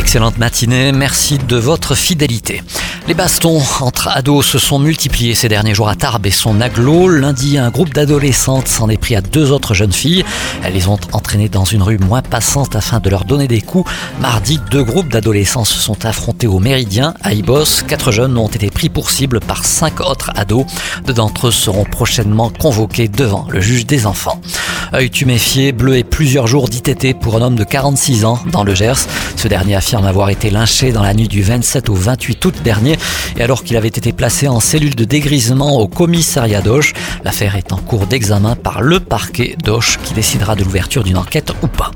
Excellente matinée, merci de votre fidélité. Les bastons entre ados se sont multipliés ces derniers jours à Tarbes et son aglo. Lundi, un groupe d'adolescentes s'en est pris à deux autres jeunes filles. Elles les ont entraînées dans une rue moins passante afin de leur donner des coups. Mardi, deux groupes d'adolescents se sont affrontés au Méridien, à Ibos. Quatre jeunes ont été pris pour cible par cinq autres ados. Deux d'entre eux seront prochainement convoqués devant le juge des enfants. Œil tuméfié, bleu et plusieurs jours d'ITT pour un homme de 46 ans dans le Gers. Ce dernier affirme avoir été lynché dans la nuit du 27 au 28 août dernier et alors qu'il avait été placé en cellule de dégrisement au commissariat d'Auch. L'affaire est en cours d'examen par le parquet d'Auch qui décidera de l'ouverture d'une enquête ou pas.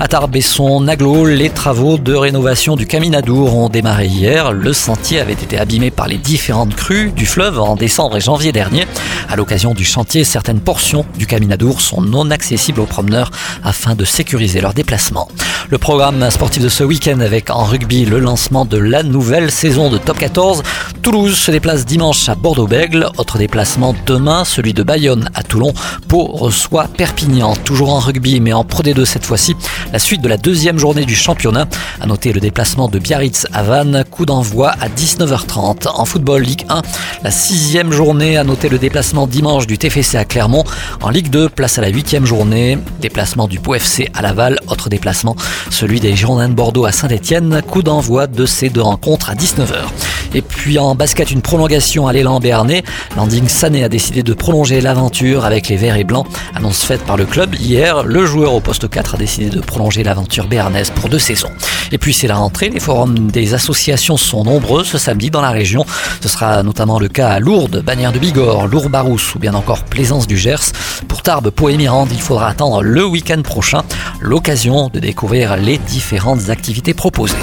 À Tarbes et son aglo, les travaux de rénovation du Caminadour ont démarré hier. Le sentier avait été abîmé par les différentes crues du fleuve en décembre et janvier dernier. À l'occasion du chantier, certaines portions du Caminadour sont non accessibles aux promeneurs afin de sécuriser leur déplacement. Le programme sportif de ce week-end avec en rugby le lancement de la nouvelle saison de Top 14. Toulouse se déplace dimanche à Bordeaux-Bègle. Autre déplacement demain, celui de Bayonne à Toulon. Pau reçoit Perpignan, toujours en rugby mais en Pro D2 cette fois-ci. La suite de la deuxième journée du championnat. À noter le déplacement de Biarritz à Vannes, coup d'envoi à 19h30. En football Ligue 1, la sixième journée. À noter le déplacement dimanche du TFC à Clermont. En Ligue 2, place à la huitième journée. Déplacement du Pau FC à Laval. Autre déplacement, celui des Girondins de Bordeaux à Saint-Etienne. Coup d'envoi de ces deux rencontres à 19h. Et puis en basket, une prolongation à l'élan Béarnais. Landing Sané a décidé de prolonger l'aventure avec les Verts et Blancs. Annonce faite par le club hier. Le joueur au poste 4 a décidé de prolonger l'aventure béarnaise pour deux saisons. Et puis c'est la rentrée. Les forums des associations sont nombreux ce samedi dans la région. Ce sera notamment le cas à Lourdes, Bagnères de Bigorre, Lourdes-Barousse ou bien encore Plaisance du Gers. Pour Tarbes, Pau et Mirande, il faudra attendre le week-end prochain l'occasion de découvrir les différentes activités proposées.